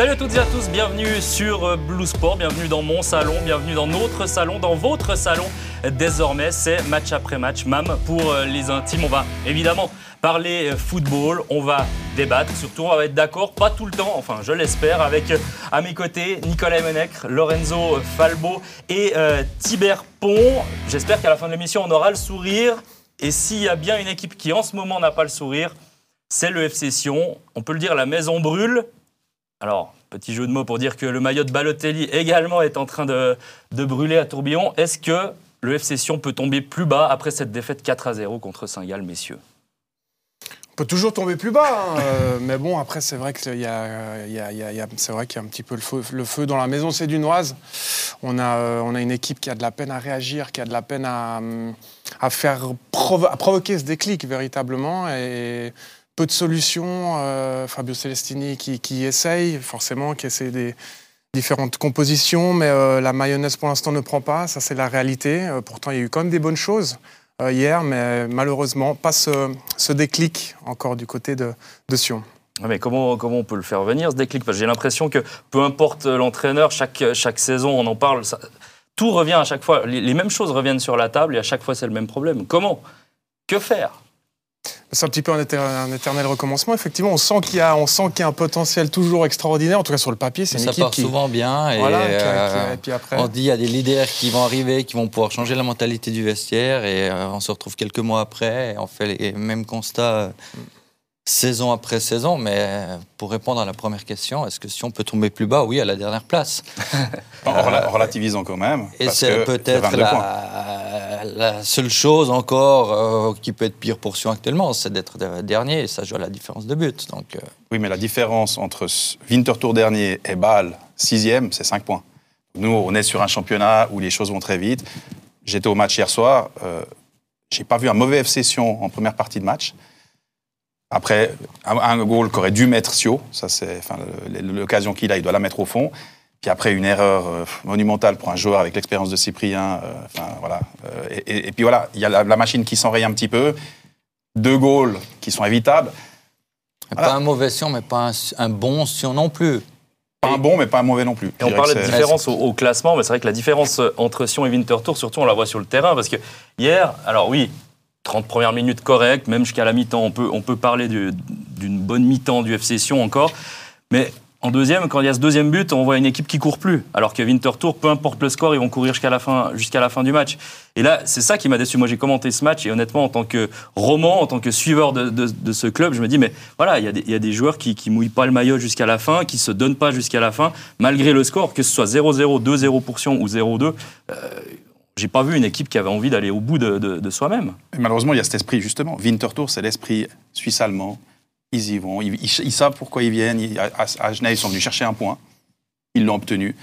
Salut à toutes et à tous, bienvenue sur euh, Blue Sport, bienvenue dans mon salon, bienvenue dans notre salon, dans votre salon. Désormais, c'est match après match, MAM pour euh, les intimes. On va évidemment parler euh, football, on va débattre, surtout on va être d'accord, pas tout le temps, enfin je l'espère, avec à mes côtés Nicolas Menecre, Lorenzo Falbo et euh, Pont. J'espère qu'à la fin de l'émission, on aura le sourire. Et s'il y a bien une équipe qui en ce moment n'a pas le sourire, c'est le FC Sion. On peut le dire, la maison brûle. Alors, petit jeu de mots pour dire que le maillot de Balotelli également est en train de, de brûler à tourbillon. Est-ce que le FC Sion peut tomber plus bas après cette défaite 4 à 0 contre Saint-Gall, messieurs? On peut toujours tomber plus bas, hein, euh, mais bon, après, c'est vrai qu'il y a, y a- un petit peu le feu, dans la maison sédunoise. On a, euh, on a une équipe qui a de la peine à réagir, qui a de la peine à, à faire provo- à provoquer ce déclic véritablement. Et peu de solutions. euh, Fabio Celestini qui, essaye, forcément, qui essaie des différentes compositions, mais euh, la mayonnaise pour l'instant ne prend pas. Ça, c'est la réalité. Euh, pourtant, il y a eu quand même des bonnes choses hier, mais malheureusement, pas ce, déclic encore du côté de, Sion. Mais comment, comment on peut le faire venir ce déclic? J'ai l'impression que peu importe l'entraîneur, chaque, chaque saison on en parle, tout revient à chaque fois, les mêmes choses reviennent sur la table et à chaque fois c'est le même problème. Comment? Que faire? C'est un petit peu un, éter- un éternel recommencement. Effectivement, on sent qu'il y, a- on sent qu'il y a un potentiel toujours extraordinaire. En tout cas, sur le papier, c'est une Ça équipe part qui. souvent bien. Et, Voilà, qui euh, et puis après. on dit il y a des leaders qui vont arriver, qui vont pouvoir changer la mentalité du vestiaire. Et euh, on se retrouve quelques mois après et on fait les mêmes constats euh, saison après saison. Mais pour répondre à la première question, est-ce que si on peut tomber plus bas? Oui, à la dernière place. En rela- en relativisant quand même. Et c'est peut-être 22 points. la, la seule chose encore euh, qui peut être pire pour Sion actuellement, c'est d'être de- dernier. Et ça joue à la différence de but. Donc, euh, Oui, mais la différence entre Winterthur dernier et Bâle sixième, c'est 5 points. Nous, on est sur un championnat où les choses vont très vite. J'étais au match hier soir. Euh, j'ai pas vu un mauvais FC Sion en première partie de match. Après, un, goal qu'aurait dû mettre Sio, ça c'est l'occasion qu'il a, il doit la mettre au fond. Puis après, une erreur euh, monumentale pour un joueur avec l'expérience de Cyprien. euh, enfin, voilà. Euh, et, et- et puis voilà, il y a la, la machine qui s'enraye un petit peu. Deux goals qui sont évitables. pas un mauvais Sion, mais pas un, un bon Sion non plus. Pas un bon, mais pas un mauvais non plus. Et on parlait de différence au, au classement, mais c'est vrai que la différence entre Sion et Winterthur, surtout on la voit sur le terrain, parce que hier, alors oui, 30 premières minutes correctes, même jusqu'à la mi-temps, on peut, on peut parler du- d'une bonne mi-temps du FC Sion encore, mais en deuxième, quand il y a ce deuxième but, on voit une équipe qui court plus, alors que Winterthur, peu importe le score, ils vont courir jusqu'à la fin, jusqu'à la fin du match. Et là, c'est ça qui m'a déçu. Moi, j'ai commenté ce match et honnêtement, en tant que roman, en tant que suiveur de, ce club, je me dis, mais voilà, il y a des, joueurs qui, qui mouillent pas le maillot jusqu'à la fin, qui se donnent pas jusqu'à la fin, malgré le score, que ce soit 0-0, 2-0 pour Sion ou 0-2. Euh, j'ai pas vu une équipe qui avait envie d'aller au bout de, de- soi-même. Malheureusement, il y a cet esprit, justement. Winterthur, c'est l'esprit suisse-allemand. Ils y vont. Ils, savent pourquoi ils viennent. À, Genève, ils sont venus chercher un point. Ils l'ont obtenu.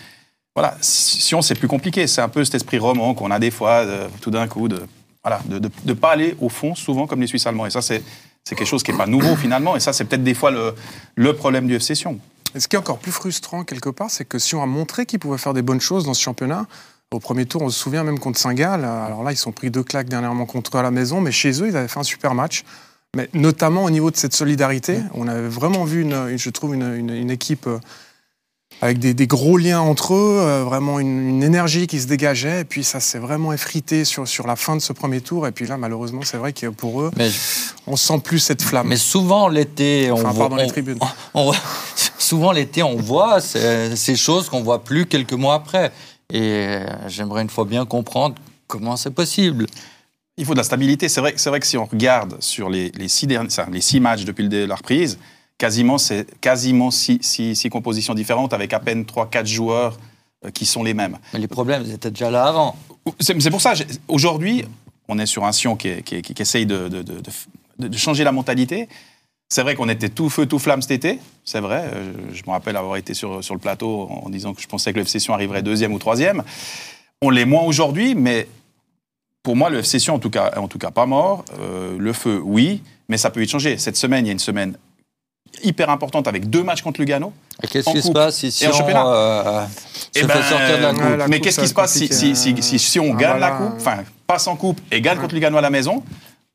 Voilà. Sion, c'est plus compliqué. C'est un peu cet esprit roman qu'on a des fois, de- tout d'un coup, de voilà, de ne pas aller au fond, souvent, comme les Suisses allemands. Et ça, c'est c'est quelque chose qui n'est pas nouveau, finalement. Et ça, c'est peut-être des fois le, le problème du FC Sion. Et ce qui est encore plus frustrant quelque part, c'est que Sion a montré qu'il pouvait faire des bonnes choses dans ce championnat. Au premier tour, on se souvient même contre Saint-Gall. Alors là, ils sont pris deux claques dernièrement contre eux à la maison, mais chez eux, ils avaient fait un super match. Mais notamment au niveau de cette solidarité, on avait vraiment vu, une, je trouve, une, une- une équipe euh, avec des, des gros liens entre eux, euh, vraiment une, une énergie qui se dégageait. Et puis ça s'est vraiment effrité sur, sur la fin de ce premier tour. Et puis là, malheureusement, c'est vrai que pour eux, Mais, on sent plus cette flamme. mais souvent l'été, on Enfin, voit. pardon, les on- tribunes. on voit- souvent l'été, on voit ces, ces choses qu'on voit plus quelques mois après. Et euh, j'aimerais une fois bien comprendre comment c'est possible. Il faut de la stabilité. C'est vrai, c'est vrai que si on regarde sur les, les six, derniers, les six matchs depuis la reprise, quasiment, c'est quasiment six, six- six compositions différentes avec à peine 3-4 joueurs euh, qui sont les mêmes. Mais les problèmes, ils étaient déjà là avant. C'est pour ça, aujourd'hui, on est sur un Sion qui, essaye de, de- de- changer la mentalité. C'est vrai qu'on était tout feu, tout flamme cet été, c'est vrai. Euh, Je me rappelle avoir été sur, sur le plateau en disant que je pensais que le Sion arriverait deuxième ou troisième. On l'est moins aujourd'hui, mais pour moi, le FC Sion, en tout cas, en tout cas pas mort. Euh, le feu, oui, mais ça peut vite changer. Cette semaine, il y a une semaine hyper importante avec deux matchs contre Lugano. Et qu'est-ce En qui se passe si, si Et on championnat. euh, se Eh fait ben, sortir de la ouais, coupe la mais qu'est-ce qui se passe si, être si, si, si, si on Ah, gagne voilà. la coupe, enfin, passe en coupe et gagne contre Lugano à la maison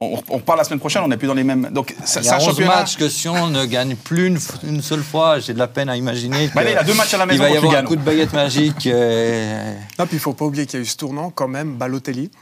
on, on repart la semaine prochaine, on n'est plus dans les mêmes. Donc, ça- Il y c'est a un 11 championnat. matchs que si on ne gagne plus une, seule fois, j'ai de la peine à imaginer Bah, que il a deux matchs à la il maison va y avoir un Lugano. coup de baguette magique. euh, Non, puis il faut pas oublier qu'il y a eu ce tournant quand même, Balotelli.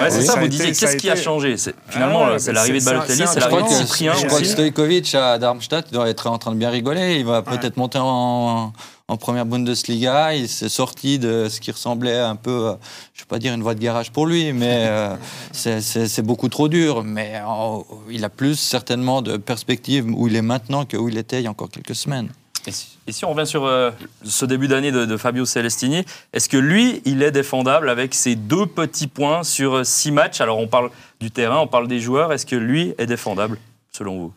Ouais, c'est Oui, ça, vous disiez, qu'est-ce qui a changé C'est- Finalement, Ah ouais, c'est l'arrivée de Balotelli, c'est l'arrivée de Cyprien je crois que. Stojkovic à Darmstadt doit être en train de bien rigoler. Il va peut-être monter en, en première Bundesliga. Il s'est sorti de ce qui ressemblait un peu, euh, je ne vais pas dire une voie de garage pour lui, mais euh, c'est- beaucoup trop dur. Mais euh, il a plus certainement de perspectives où il est maintenant que où il était il y a encore quelques semaines. Et si, on revient sur euh, ce début d'année de, de Fabio Celestini, est-ce que lui, il est défendable avec ses deux petits points sur euh, six matchs? Alors on parle du terrain, on parle des joueurs. Est-ce que lui est défendable, selon vous?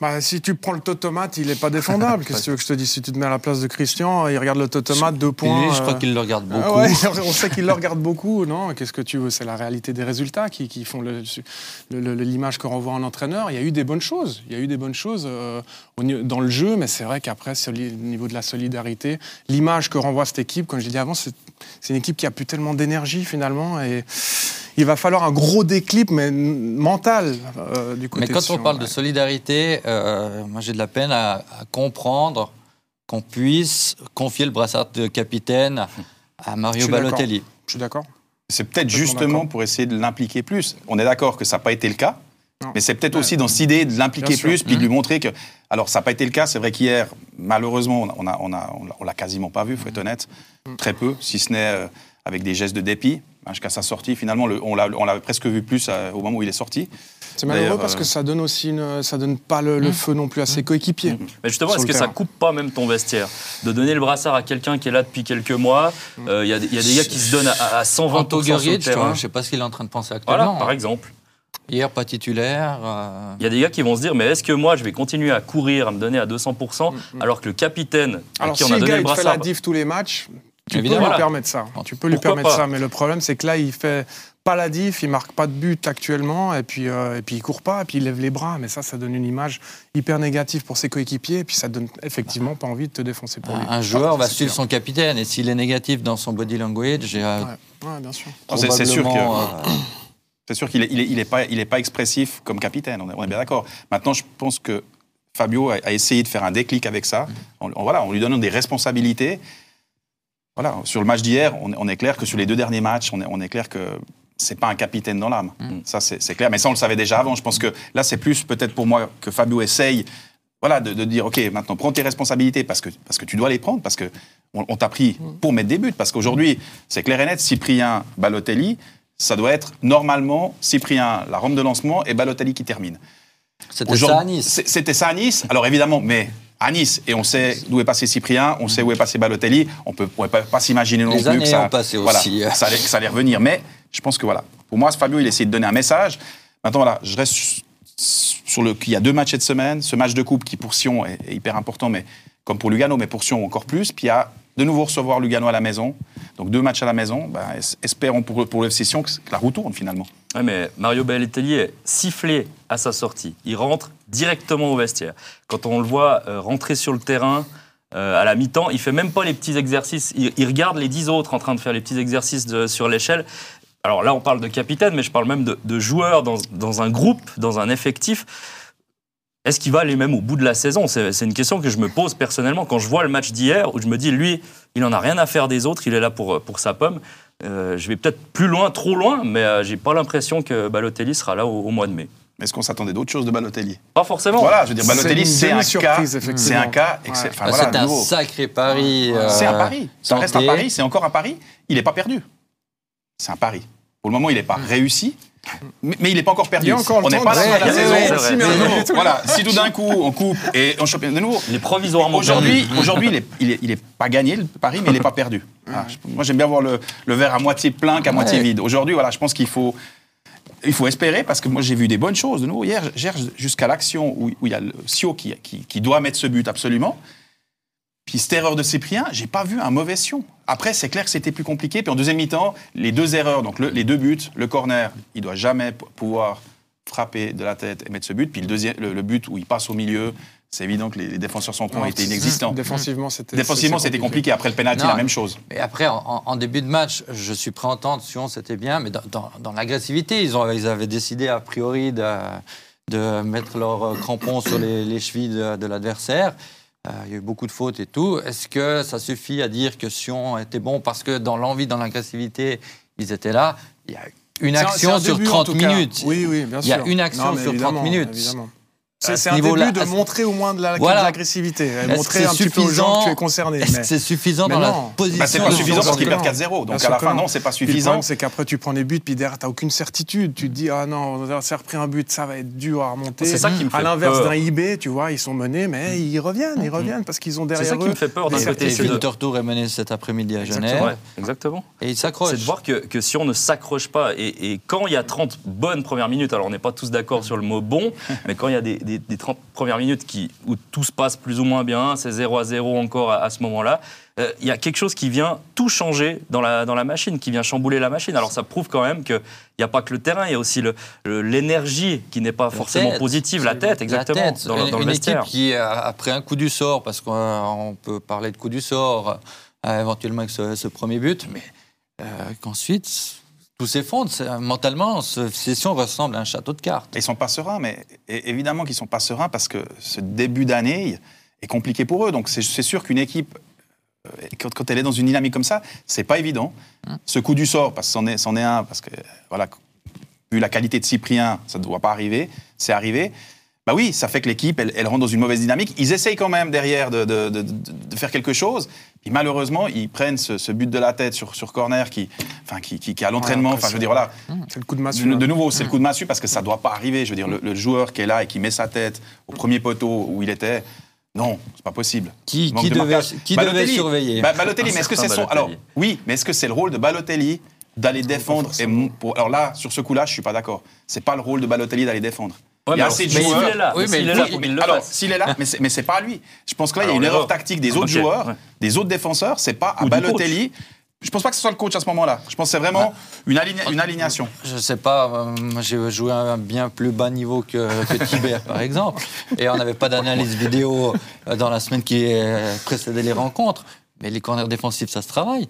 Bah, si tu prends le totomate, il est pas défendable. Qu'est-ce que tu veux que je te dise? Si tu te mets à la place de Christian, il regarde le totomate, deux Puis points. lui, je crois euh, qu'il le regarde Ah beaucoup. ouais, on sait qu'il le regarde beaucoup, non? Qu'est-ce que tu veux? C'est la réalité des résultats qui, qui font le- le- le- l'image que renvoie un entraîneur. Il y a eu des bonnes choses, il y a eu des bonnes choses euh, au dans le jeu, mais c'est vrai qu'après, le niveau de la solidarité, l'image que renvoie cette équipe, comme je l'ai dit avant, c'est c'est une équipe qui a plus tellement d'énergie finalement, et il va falloir un gros déclip, mais mental euh, du côté. Mais quand de on parle ouais. de solidarité, euh, moi j'ai de la peine à, à comprendre qu'on puisse confier le brassard de capitaine à Mario. Balotelli. je suis d'accord. C'est peut-être justement pour essayer de l'impliquer plus. On est d'accord que ça n'a pas été le cas, Non. mais c'est peut-être Ouais. aussi dans cette idée de l'impliquer plus, puis de lui montrer que. Alors, ça n'a pas été le cas. C'est vrai qu'hier, malheureusement, on a, on a, on l'a- on l'a quasiment pas vu, il faut être honnête. Très peu, si ce n'est euh, avec des gestes de dépit. Hein, Jusqu'à sa sortie, finalement, le- on l'a on l'a presque vu plus euh, au moment où il est sorti. C'est malheureux parce euh, que ça donne aussi une, ça donne pas le, le feu non plus à ses coéquipiers. Mais justement, est-ce le que ça terrain. coupe pas même ton vestiaire De donner le brassard à quelqu'un qui est là depuis quelques mois, euh, il y, a des- il y a des gars qui se donnent à, à 120% Anto sur le Guric, terrain. je ne sais pas ce qu'il est en train de penser Voilà, actuellement. par exemple. Hier, pas titulaire. euh, Il y a des gars qui vont se dire, mais est-ce que moi, je vais continuer à courir, à me donner à 200%, alors que le capitaine à Alors qui si on a le donné gars le il te fait brassard... la diff tous les matchs, tu Évidemment. peux lui permettre ça. Tu peux lui permettre pas ça, mais le problème c'est que là il fait pas la diff, il marque pas de but actuellement, et puis euh, et puis il court pas, et puis il lève les bras, mais ça ça donne une image hyper négative pour ses coéquipiers, et puis ça donne effectivement pas envie de te défoncer pour lui. un joueur va suivre son capitaine et s'il est négatif dans son body language, euh, Ouais, ouais, bien sûr. Non, c'est- sûr que- probablement, euh, C'est sûr qu'il n'est il est, il est pas, il est pas expressif comme capitaine, on est, on est bien d'accord. Maintenant, je pense que Fabio a, a essayé de faire un déclic avec ça. On, on- voilà, on lui donne des responsabilités. Voilà, sur le match d'hier, on, on est clair que sur les deux derniers matchs, on est, on est clair que c'est pas un capitaine dans l'âme. Ça, c'est clair. Mais ça, on le savait déjà avant. Je pense que là, c'est plus peut-être pour moi que Fabio essaye voilà, de, de dire, OK, maintenant, prends tes responsabilités parce que, parce que tu dois les prendre, parce que on, on t'a pris pour mettre des buts. Parce qu'aujourd'hui, c'est clair et net, Cyprien, Balotelli, ça doit être normalement Cyprien, la rampe de lancement, et Balotelli qui termine. C'était ça à Nice. C'était ça à Nice. Alors évidemment, mais à Nice, et on sait d'où est passé Cyprien, on sait où est passé Balotelli, on peut, pourrait pas, pas s'imaginer non Les plus que ça, voilà, aussi. que ça, allait, que ça allait revenir. Mais je pense que voilà, pour moi, Fabio, il essaie de donner un message. Maintenant, voilà, je reste sur le qu'il y a deux matchs cette semaine. Ce match de coupe qui pour Sion est, est hyper important, mais comme pour Lugano, mais pour Sion encore plus. Puis il y a de nouveau recevoir Lugano à la maison. Donc deux matchs à la maison. Ben, es- espérons pour, pour le Sion que la roue tourne finalement. Ouais, mais Mario Balotelli est sifflé à sa sortie. Il rentre directement au vestiaire. Quand on le voit euh, rentrer sur le terrain euh, à la mi-temps, il fait même pas les petits exercices. Il, regarde les dix autres en train de faire les petits exercices sur l'échelle. Alors là, on parle de capitaine, mais je parle même de, de joueurs dans, dans un groupe, dans un effectif. Est-ce qu'il va aller même au bout de la saison? C'est c'est une question que je me pose personnellement quand je vois le match d'hier, où je me dis, lui, il en a rien à faire des autres, il est là pour, pour sa pomme. Euh, je vais peut-être plus loin, trop loin, mais euh, j'ai pas l'impression que Balotelli sera là au, au mois de mai. Mais est-ce qu'on s'attendait d'autres choses de Balotelli? Pas forcément. Voilà, je veux dire, Balotelli, C'est un cas, c'est un cas, Ouais. excellent. Enfin, Ah, voilà, c'est un sacré pari. C'est un euh, pari. Ça reste un pari. C'est encore un pari. Il n'est pas perdu. C'est un pari. Pour le moment, il n'est pas réussi. Mais, mais il n'est pas encore perdu. Il y a encore le on n'est pas à la Ouais, saison. ouais, nouveau, voilà, si tout d'un coup on coupe et on championnat de nouveau. Il est provisoirement Aujourd'hui, perdu. aujourd'hui, il est, il est- il est pas gagné le pari, mais il n'est pas perdu. Voilà, je- moi, j'aime bien voir le, le verre à moitié plein qu'à moitié Ouais. vide. Aujourd'hui, voilà, je pense qu'il faut, il faut espérer parce que moi, j'ai vu des bonnes choses de nouveau hier. hier, jusqu'à l'action où, où il y a le Sio qui, qui, qui doit mettre ce but absolument. Puis cette erreur de Cyprien, j'ai pas vu un mauvais Sion. Après, c'est clair que c'était plus compliqué. Puis en deuxième mi-temps, les deux erreurs, donc le- les deux buts, le corner, il doit jamais pouvoir frapper de la tête et mettre ce but. Puis le, deuxième, le, le but où il passe au milieu, c'est évident que les, les défenseurs centraux été inexistants. Défensivement, c'était. Défensivement, c'était compliqué. Après le penalty, Non. la même chose. Mais après, en, en début de match, je suis prêt à entendre, Sion, c'était bien, mais dans, dans- dans l'agressivité, ils, ont- ils avaient décidé a priori de, de mettre leurs crampons sur les, les chevilles de, de l'adversaire. Euh, il y a eu beaucoup de fautes et tout. Est-ce que ça suffit à dire que Sion était bon parce que dans l'envie, dans l'agressivité, ils étaient là? Il y a une un- action un sur début, en 30 tout cas. minutes. Oui, oui, bien Il y a sûr. une action Non, sur 30 évidemment, minutes. évidemment. C'est ce c'est un début de montrer au moins de la- Voilà. l'agressivité, et Est-ce que montrer c'est un petit peu aux gens suffisant que tu es concerné. Est-ce mais- que c'est suffisant mais dans la non. position Bah, c'est pas suffisant parce qu'ils perdent sûr 4-0. Bien Donc à la fin, non. c'est pas suffisant. c'est qu'après, tu prends des buts, puis derrière, tu n'as aucune certitude. Tu te dis, ah non, on a repris un but, ça va être dur à remonter. C'est ça qui me fait À l'inverse d'un IB, tu vois, ils sont menés, mais ils reviennent, ils reviennent parce qu'ils ont C'est derrière ça eux. qui me fait peur d'un côté. C'est Tour est mené cet après-midi à. Genève. Exactement. Et il s'accroche. C'est de voir que, si on ne s'accroche pas, et, et quand il y a 30 bonnes premières minutes, alors on n'est pas tous d'accord sur le mot bon, mais quand il y a des, des- des 30 premières minutes qui, où tout se passe plus ou moins bien, c'est 0 à 0 encore à, à ce moment-là, euh, il y a quelque chose qui vient tout changer dans la, dans la machine, qui vient chambouler la machine. Alors ça prouve quand même qu'il n'y a pas que le terrain, il y a aussi l'énergie qui n'est pas La forcément tête. positive, la tête, exactement, La tête. dans, une dans le une vestiaire. équipe qui, a- après un coup du sort, parce qu'on on peut parler de coup du sort, euh, éventuellement avec ce, ce premier but, mais euh, qu'ensuite tout s'effondre. C'est- Mentalement, cette session ressemble à un château de cartes. Ils sont pas sereins, mais évidemment qu'ils sont pas sereins parce que ce début d'année est compliqué pour eux. Donc c'est sûr qu'une équipe, euh, quand, elle est dans une dynamique comme ça, c'est pas évident. Ce coup du sort, parce que c'en est, c'en est un, parce que voilà, vu la qualité de Cyprien, ça ne doit pas arriver. C'est arrivé. Bah oui, ça fait que l'équipe, elle, elle rentre dans une mauvaise dynamique. Ils essayent quand même derrière de, de- de- de- de faire quelque chose. Puis malheureusement, ils prennent ce, ce but de la tête sur, sur corner qui, enfin, qui, qui, qui à l'entraînement. Ouais, enfin, je veux dire, voilà, C'est le coup de massue. de, de nouveau, c'est le coup de massue parce que ça ne doit pas arriver. Je veux dire, le, le joueur qui est là et qui met sa tête au premier poteau où il était, non, c'est pas possible. Qui, Manque qui de devait, qui surveiller Bah, Balotelli, mais est-ce que c'est son. Alors, Balotelli. oui, mais est-ce que c'est le rôle de Balotelli d'aller défendre et pour- Alors là, sur ce coup-là, je suis pas d'accord. C'est pas le rôle de Balotelli d'aller défendre. Ouais, il y a mais assez de joueurs. s'il est là, Oui, mais mais s'il est là, Alors, s'il est mais c'est, mais c'est pas à lui. Je pense que là, il y a une erreur tactique des autres joueurs, ouais. des autres défenseurs. C'est pas à Ou Balotelli. Je pense pas que ce soit le coach à ce moment-là. Je pense que c'est vraiment une, aligna- une alignation. Je sais pas, euh, j'ai joué à un bien plus bas niveau que, que Tibert, par exemple. Et on n'avait pas d'analyse vidéo euh, dans la semaine qui euh, précédait les rencontres. Mais les corners défensifs, ça se travaille.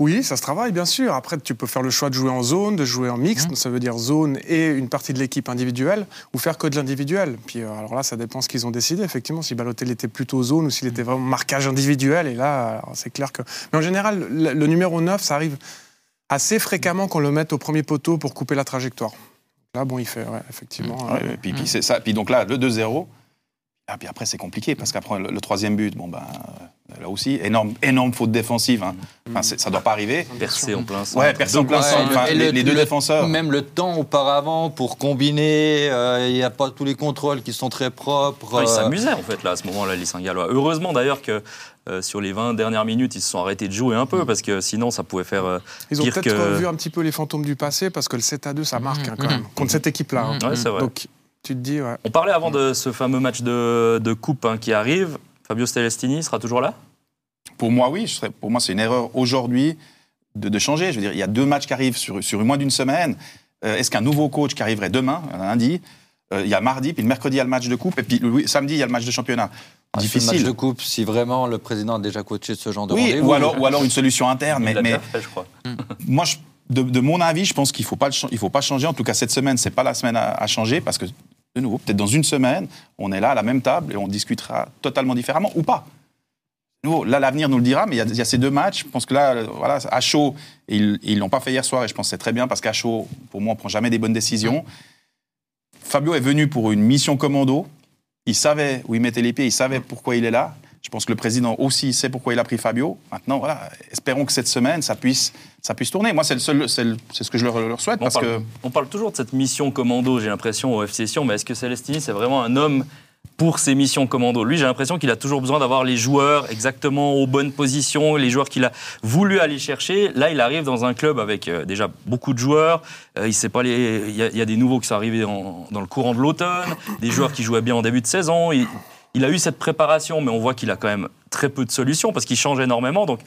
Oui, ça se travaille, bien sûr. Après, tu peux faire le choix de jouer en zone, de jouer en mixte, ça veut dire zone et une partie de l'équipe individuelle, ou faire que de l'individuel. Puis euh, alors là, ça dépend ce qu'ils ont décidé, effectivement, si Balotelli était plutôt zone ou s'il était vraiment marquage individuel. Et là, c'est clair que. Mais en général, le, le numéro 9, ça arrive assez fréquemment qu'on le mette au premier poteau pour couper la trajectoire. Là, bon, il fait, ouais, effectivement. Ouais, euh, puis, puis c'est ça. Puis donc là, le 2-0. Ah, puis après, c'est compliqué parce qu'après, le, le troisième but, bon, ben, euh, là aussi, énorme, énorme faute défensive. hein. Enfin, c'est- ça doit pas arriver. Percé en plein centre. Ouais, personne en plein Ouais, centre. Enfin, et les, le- les deux le- défenseurs. Même le temps auparavant pour combiner, euh, il n'y a pas tous les contrôles qui sont très propres. Ouais, ils euh, s'amusaient en fait là à ce moment-là, les Saint-Gallois. Heureusement d'ailleurs que euh, sur les 20 dernières minutes, ils se sont arrêtés de jouer un peu parce que sinon ça pouvait faire. euh, Ils ont peut-être que- vu un petit peu les fantômes du passé parce que le 7 à 2, ça marque hein, quand même, contre cette équipe-là. hein. Ouais, c'est vrai. Donc, tu te dis, ouais. On parlait avant de ce fameux match de, de coupe hein, qui arrive. Fabio Stelestini sera toujours là? Pour moi, oui. je serais- pour moi, c'est une erreur aujourd'hui de, de changer. Je veux dire, il y a deux matchs qui arrivent sur, sur moins d'une semaine. Euh, Est-ce qu'un nouveau coach qui arriverait demain, lundi, euh, il y a mardi, puis le mercredi, il y a le match de coupe, et puis le samedi, il y a le match de championnat? Ah, sur le match Difficile. de coupe, si vraiment le président a déjà coaché ce genre de Oui, rendez-vous. ou alors, ou alors une solution interne. Mais, fait, je crois. moi, je- de, de mon avis, je pense qu'il ne faut, pas le cha- il faut pas changer. En tout cas, cette semaine, c'est pas la semaine à, à changer parce que, nouveau, peut-être dans une semaine, on est là à la même table et on discutera totalement différemment ou pas. Nouveau, là, l'avenir nous le dira, mais il y, a- ces deux matchs. Je pense que là, euh, voilà, à chaud, ils ils l'ont pas fait hier soir et je pense que c'est très bien parce qu'à chaud, pour moi, on prend jamais des bonnes décisions. Fabio est venu pour une mission commando. Il savait où il mettait les pieds, il savait pourquoi il est là. Je pense que le président aussi sait pourquoi il a pris Fabio. Maintenant, voilà, espérons que cette semaine, ça puisse, ça puisse tourner. Moi, c'est le seul, c'est le- c'est ce que je leur, leur souhaite On parce parle, que on parle toujours de cette mission commando, j'ai l'impression, au FC Sion, mais est-ce que Celestini, c'est vraiment un homme pour ces missions commando? Lui, j'ai l'impression qu'il a toujours besoin d'avoir les joueurs exactement aux bonnes positions, les joueurs qu'il a voulu aller chercher. Là, il arrive dans un club avec euh, déjà beaucoup de joueurs. Euh, il sait pas les... il, y a, il y a des nouveaux qui sont arrivés en- dans le courant de l'automne, des joueurs qui jouaient bien en début de saison. Il, il a eu cette préparation, mais on voit qu'il a quand même très peu de solutions parce qu'il change énormément. Donc,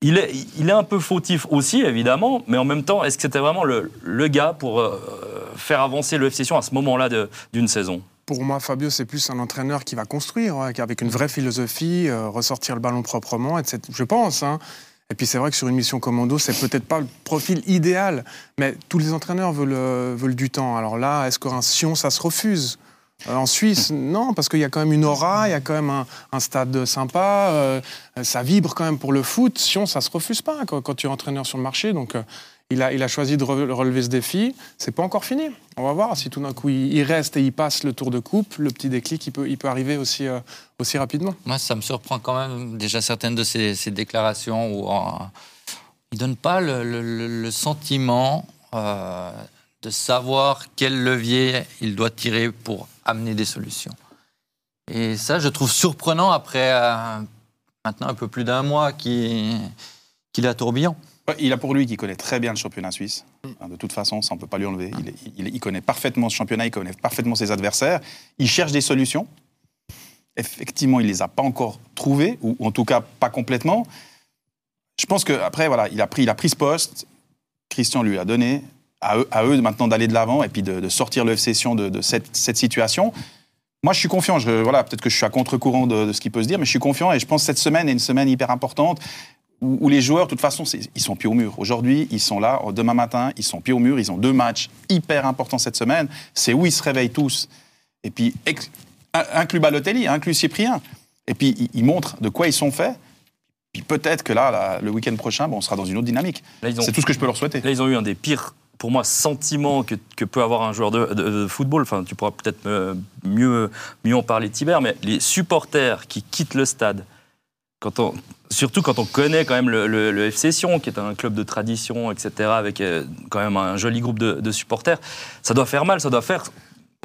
il est, il est un peu fautif aussi, évidemment, mais en même temps, est-ce que c'était vraiment le, le gars pour euh, faire avancer le FC Sion à ce moment-là d'une saison? Pour moi, Fabio, c'est plus un entraîneur qui va construire, avec une vraie philosophie, euh, ressortir le ballon proprement, etc. Je pense. Hein. Et puis c'est vrai que sur une mission commando, c'est peut-être pas le profil idéal, mais tous les entraîneurs veulent, euh, veulent du temps. Alors là, est-ce qu'un Sion, ça se refuse? Euh, En Suisse, non, parce qu'il y a quand même une aura, il y a quand même un, stade sympa, euh, ça vibre quand même pour le foot. Sion, ça se refuse pas quand, tu es entraîneur sur le marché. Donc euh, il, a, il a choisi de re- relever ce défi. C'est pas encore fini. On va voir si tout d'un coup il, reste et il passe le tour de coupe. Le petit déclic, il peut, il peut arriver aussi, aussi rapidement. Moi, ça me surprend quand même déjà certaines de ces, déclarations où il donne pas le, sentiment de savoir quel levier il doit tirer pour amener des solutions. Et ça, je trouve surprenant après euh, maintenant un peu plus d'un mois qu'il qu'il est à tourbillon. Il a pour lui qui connaît très bien le championnat suisse. Hein, De toute façon, ça on peut pas lui enlever. Il, il- connaît parfaitement ce championnat, il connaît parfaitement ses adversaires. Il cherche des solutions. Effectivement, il les a pas encore trouvées, ou, en tout cas pas complètement. Je pense qu'après, voilà, il il a pris ce poste. Christian lui a donné. À eux, à eux maintenant d'aller de l'avant et puis de, de sortir le de, de cette, cette situation. Moi, je suis confiant. Je, voilà, peut-être que je suis à contre-courant de, de ce qui peut se dire, mais je suis confiant et je pense que cette semaine est une semaine hyper importante où, où les joueurs, de toute façon, ils sont pieds au mur. Aujourd'hui, ils sont là. Demain matin, ils sont pieds au mur. Ils ont deux matchs hyper importants cette semaine. C'est où ils se réveillent tous. Et puis, ex- inclus Balotelli, inclus Cyprien. Et puis, ils, ils montrent de quoi ils sont faits. Puis peut-être que là, là, le week-end prochain, bon, on sera dans une autre dynamique. C'est tout ce que je peux leur souhaiter. Là, ils ont eu un des pires, pour moi, sentiments que, peut avoir un joueur de, football. Enfin, tu pourras peut-être mieux, mieux en parler, Tiber, mais les supporters qui quittent le stade, surtout quand on connaît quand même le, le- le FC Sion, qui est un club de tradition, etc., avec euh, quand même un joli groupe de supporters, ça doit faire mal, ça doit faire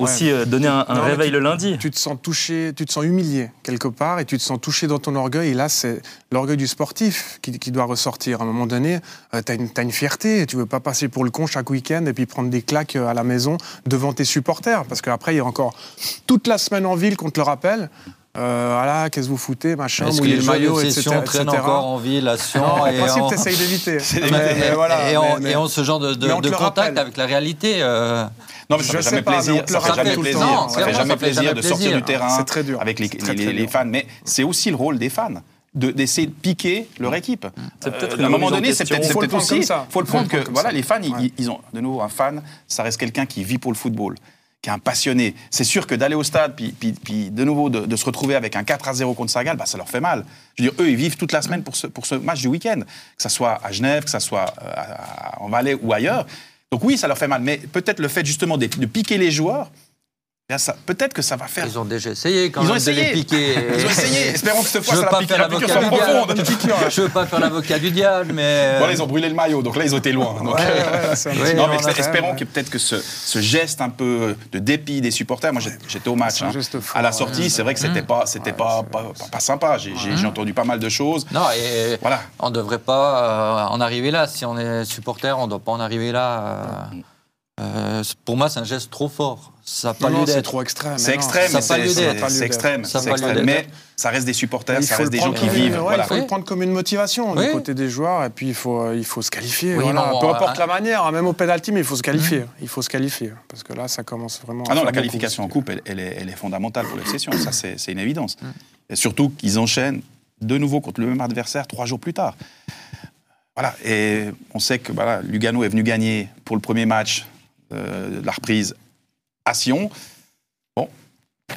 aussi euh, donner un, un Non, mais réveil tu- le lundi. Tu te sens touché, tu te sens humilié quelque part et tu te sens touché dans ton orgueil. Et là, c'est l'orgueil du sportif qui, qui doit ressortir. À un moment donné, tu as, une t'as une fierté. Tu veux pas passer pour le con chaque week-end et puis prendre des claques euh, à la maison devant tes supporters. Parce qu'après, il y a encore toute la semaine en ville qu'on te le rappelle. Euh, voilà, qu'est-ce que vous foutez, machin, Est-ce que mouiller les le joueurs maillot, de etc. session traînent etc. encore en ville à Sion Non, en et principe, en- t'essayes d'éviter. voilà, et, en, mais- mais- et en ce genre de, on contact rappelle. avec la réalité. euh, Non, mais ça Je fait jamais pas, plaisir. Ça fait jamais plaisir. Ça fait jamais de sortir du terrain C'est très dur. avec les, C'est très, les- très les dur. fans. Mais c'est aussi le rôle des fans de- d'essayer de piquer leur équipe. C'est peut-être Euh, à un moment donné, c'est peut-être c'est Faut le peut-être prendre aussi. Il faut le prendre que comme voilà, ça. les fans, ils- Ouais. ils ont de nouveau un fan. Ça reste quelqu'un qui vit pour le football, qui est un passionné. C'est sûr que d'aller au stade, puis, puis, puis de nouveau de, de se retrouver avec un 4 à 0 contre Sagal, bah, ça leur fait mal. Je veux dire, eux, ils vivent toute la semaine pour ce, pour ce match du week-end, que ça soit à Genève, que ça soit euh, à- en Valais ou ailleurs. Donc oui, ça leur fait mal. Mais peut-être le fait justement de, piquer les joueurs, bien, ça- peut-être que ça va faire ils ont déjà essayé quand Ils ont même de les essayé. piquer. Ils ont essayé. Espérons que cette fois, Je ça la pas pique- faire la piqûre soit profonde. diable. Je veux pas faire l'avocat du diable, mais. Bon, là, ils ont brûlé le maillot, donc là, ils ont été loin. Donc, Ouais, euh, ouais, non, mais espérons que peut-être que ce, ce geste un peu de dépit des supporters, moi j'étais au match, hein. à la sortie, c'est vrai que c'était pas, c'était pas, pas, pas- pas sympa. J'ai entendu pas mal de choses. Non, et Voilà. on ne devrait pas euh, en arriver là. Si on est supporter, on ne doit pas en arriver là. Euh, pour moi, c'est un geste trop fort. Ça n'a pas Non, lieu d'être. trop extrême. C'est extrême, ça pas lieu c'est- d'être. extrême, Ça pas. Mais ça reste des supporters, Il ça faut reste le des gens prendre qui vivent. une- ouais, Voilà. Il faut le prendre comme une motivation Oui. du côté des joueurs et puis il faut, euh, il faut se qualifier. Oui, voilà. non, Peu euh, importe euh, la manière, hein, même au penalty, mais il faut se qualifier. Il faut se qualifier parce que là, ça commence vraiment. Ah non, la beaucoup. qualification en coupe, elle, elle est, elle est fondamentale pour l'obsession. Ça, c'est une évidence. Mm. Et surtout qu'ils enchaînent de nouveau contre le même adversaire trois jours plus tard. Voilà. Et on sait que voilà, Lugano est venu gagner pour le premier match euh, la reprise à Sion. Bon,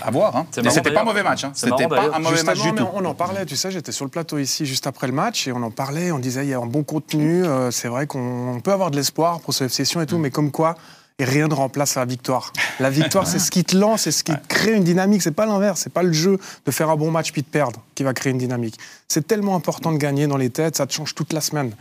à voir. Hein. Mais c'était pas un d'ailleurs. mauvais match. Hein. C'était pas un mauvais match du tout. on en parlait, tu sais, j'étais sur le plateau ici juste après le match et on en parlait, on disait il y a un bon contenu, euh, c'est vrai qu'on on peut avoir de l'espoir pour ce FC Sion et tout, mais comme quoi, et rien ne remplace la victoire. La victoire, c'est ce qui te lance, c'est ce qui crée une dynamique, c'est pas l'inverse, c'est pas le jeu de faire un bon match puis de perdre qui va créer une dynamique. C'est tellement important de gagner dans les têtes, ça te change toute la semaine.